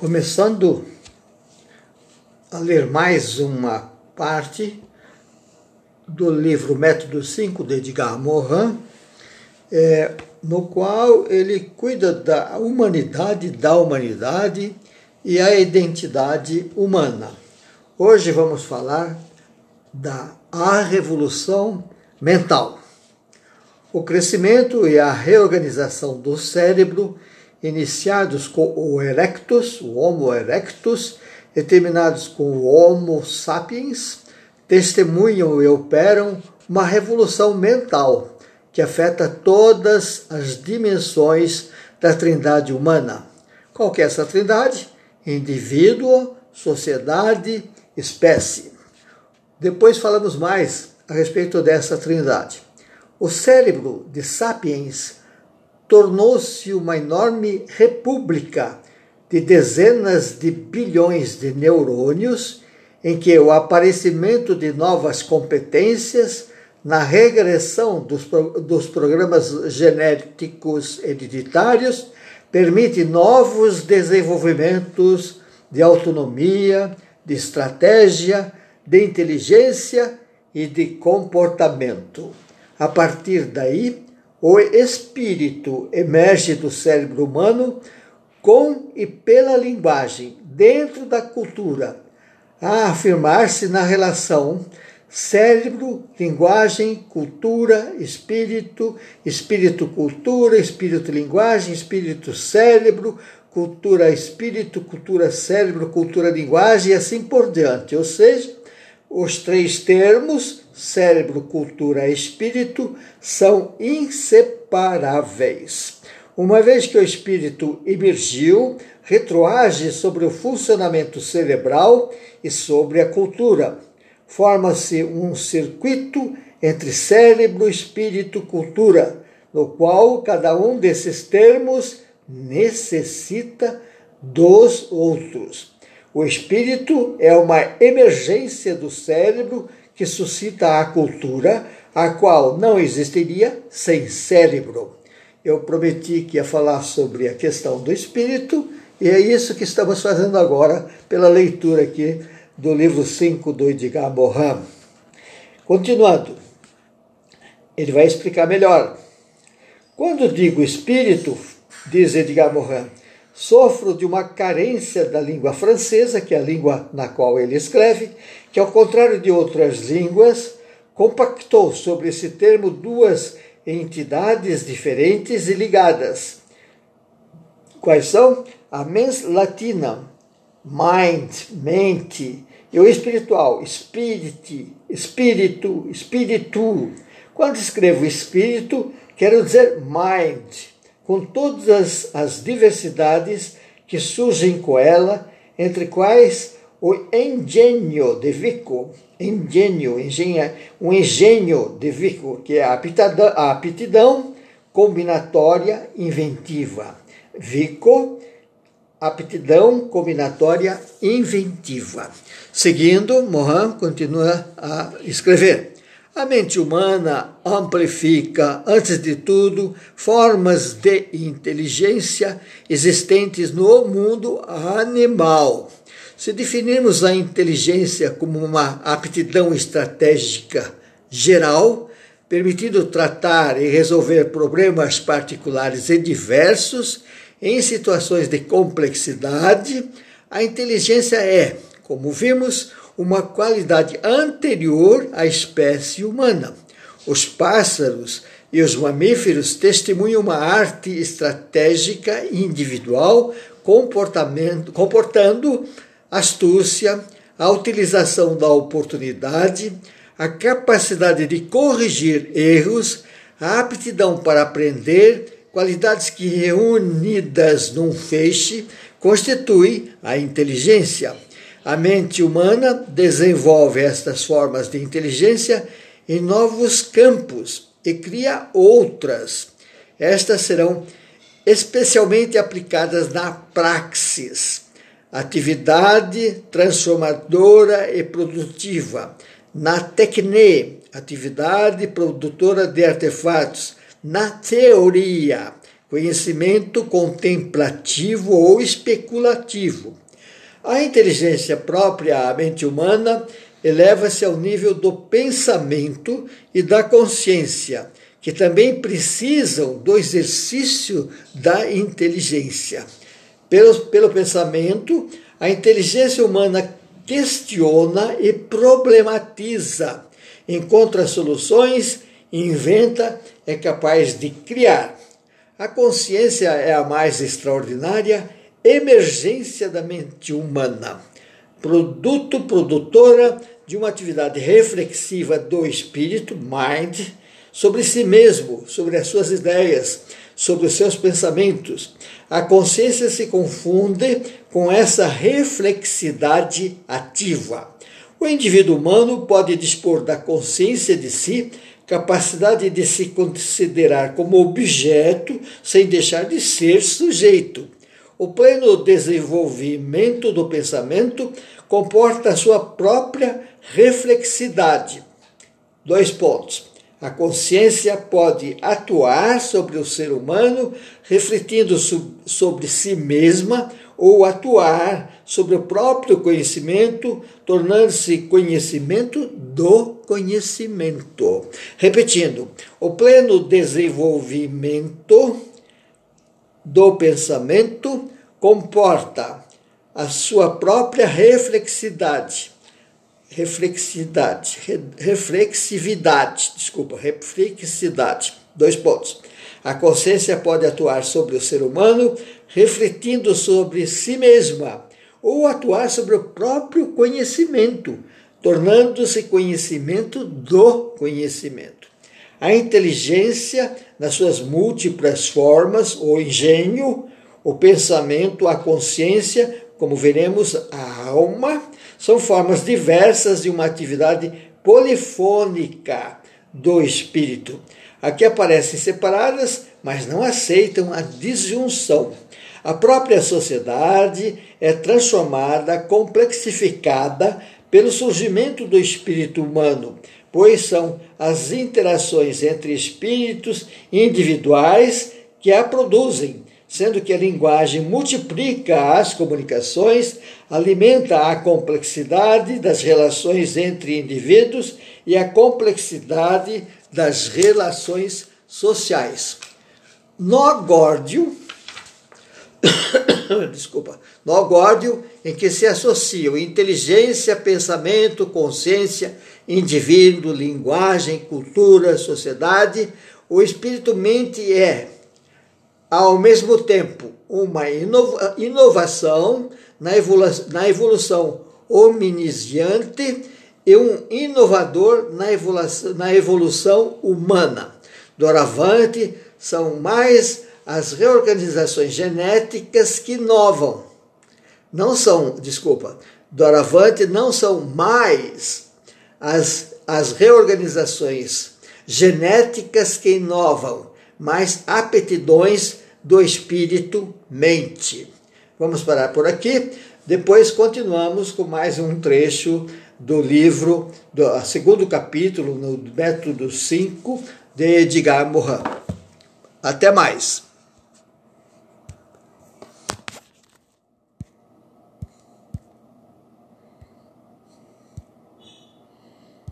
Começando a ler mais uma parte do livro Método 5 de Edgar Morin, é, no qual ele cuida da humanidade, da humanidade e a identidade humana. Hoje vamos falar da a revolução mental. O crescimento e a reorganização do cérebro iniciados com o erectus, o Homo erectus, e terminados com o Homo sapiens, testemunham e operam uma revolução mental que afeta todas as dimensões da trindade humana. Qual é essa trindade? Indivíduo, sociedade, espécie. Depois falamos mais a respeito dessa trindade. O cérebro de Sapiens tornou-se uma enorme república de dezenas de bilhões de neurônios, em que o aparecimento de novas competências na regressão dos, dos programas genéticos hereditários permite novos desenvolvimentos de autonomia, de estratégia, de inteligência e de comportamento. A partir daí, o espírito emerge do cérebro humano com e pela linguagem, dentro da cultura, a afirmar-se na relação cérebro, linguagem, cultura, espírito, espírito-cultura, espírito-linguagem, espírito-cérebro, cultura-espírito, cultura-cérebro, cultura-linguagem e assim por diante. Ou seja, os três termos, cérebro, cultura espírito, são inseparáveis. Uma vez que o espírito emergiu, retroage sobre o funcionamento cerebral e sobre a cultura. Forma-se um circuito entre cérebro, espírito, cultura, no qual cada um desses termos necessita dos outros. O espírito é uma emergência do cérebro que suscita a cultura, a qual não existiria sem cérebro. Eu prometi que ia falar sobre a questão do espírito, e é isso que estamos fazendo agora pela leitura aqui do livro 5 do Edgar Morin. Continuando, ele vai explicar melhor. Quando digo espírito, diz Edgar Morin, Sofro de uma carência da língua francesa, que é a língua na qual ele escreve, que, ao contrário de outras línguas, compactou sobre esse termo duas entidades diferentes e ligadas. Quais são? A mens latina, mind, mente, e o espiritual, spirit, espírito, espírito. Quando escrevo espírito, quero dizer mind com todas as, diversidades que surgem com ela, entre quais o engenho de Vico, engenho, engenha, um engenho de Vico, que é a aptidão, a aptidão combinatória inventiva. Vico, aptidão combinatória inventiva. Seguindo, Mohan continua a escrever. A mente humana amplifica, antes de tudo, formas de inteligência existentes no mundo animal. Se definirmos a inteligência como uma aptidão estratégica geral, permitindo tratar e resolver problemas particulares e diversos em situações de complexidade, a inteligência é, como vimos, uma qualidade anterior à espécie humana. Os pássaros e os mamíferos testemunham uma arte estratégica individual, comportamento, comportando astúcia, a utilização da oportunidade, a capacidade de corrigir erros, a aptidão para aprender, qualidades que reunidas num feixe constituem a inteligência. A mente humana desenvolve estas formas de inteligência em novos campos e cria outras. Estas serão especialmente aplicadas na praxis, atividade transformadora e produtiva, na tecne, atividade produtora de artefatos, na teoria, conhecimento contemplativo ou especulativo. A inteligência própria à mente humana eleva-se ao nível do pensamento e da consciência, que também precisam do exercício da inteligência. Pelo, pelo pensamento, a inteligência humana questiona e problematiza, encontra soluções, inventa, é capaz de criar. A consciência é a mais extraordinária emergência da mente humana, produto produtora de uma atividade reflexiva do espírito, mind, sobre si mesmo, sobre as suas ideias, sobre os seus pensamentos. A consciência se confunde com essa reflexidade ativa. O indivíduo humano pode dispor da consciência de si, capacidade de se considerar como objeto sem deixar de ser sujeito. O pleno desenvolvimento do pensamento comporta sua própria reflexidade. Dois pontos. A consciência pode atuar sobre o ser humano, refletindo sobre si mesma, ou atuar sobre o próprio conhecimento, tornando-se conhecimento do conhecimento. Repetindo, o pleno desenvolvimento do pensamento comporta a sua própria reflexidade reflexidade, reflexividade, desculpa, reflexidade. Dois pontos. A consciência pode atuar sobre o ser humano, refletindo sobre si mesma, ou atuar sobre o próprio conhecimento, tornando-se conhecimento do conhecimento. A inteligência, nas suas múltiplas formas, o engenho, o pensamento, a consciência, como veremos, a alma, são formas diversas de uma atividade polifônica do espírito. Aqui aparecem separadas, mas não aceitam a disjunção. A própria sociedade é transformada, complexificada pelo surgimento do espírito humano, pois são as interações entre espíritos individuais que a produzem, sendo que a linguagem multiplica as comunicações, alimenta a complexidade das relações entre indivíduos e a complexidade das relações sociais. Nó górdio, desculpa, nó górdio em que se associam inteligência, pensamento, consciência, indivíduo, linguagem, cultura, sociedade, o espírito mente é ao mesmo tempo uma inova inovação na, evolu na evolução hominisiante e um inovador na evolução, na evolução humana. Doravante, são mais as reorganizações genéticas que inovam. Não são, desculpa, doravante não são mais as, as reorganizações genéticas que inovam, mas aptidões do espírito mente. Vamos parar por aqui. Depois continuamos com mais um trecho do livro, do segundo capítulo, no método 5 de Edgar Morin. Até mais!